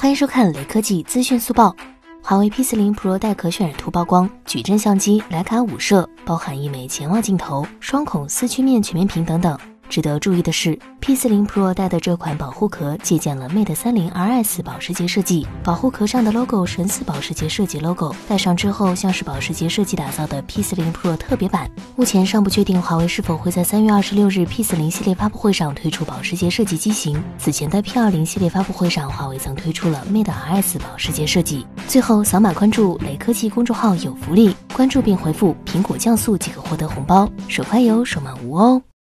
欢迎收看雷科技资讯速报。华为 P40 Pro 带壳渲染图曝光，矩阵相机徕卡五摄，包含一枚潜望镜头、双孔四曲面全面屏等等。值得注意的是，P40 Pro 带的这款保护壳借鉴了 Mate 30 RS 保时捷设计，保护壳上的 logo 神似保时捷设计 logo，戴上之后像是保时捷设计打造的 P40 Pro 特别版。目前尚不确定华为是否会在三月二十六日 P40 系列发布会上推出保时捷设计机型。此前的 P20 系列发布会上，华为曾推出了 Mate RS 保时捷设计。最后扫码关注雷科技公众号有福利，关注并回复“苹果降速”即可获得红包，手快有，手慢无哦。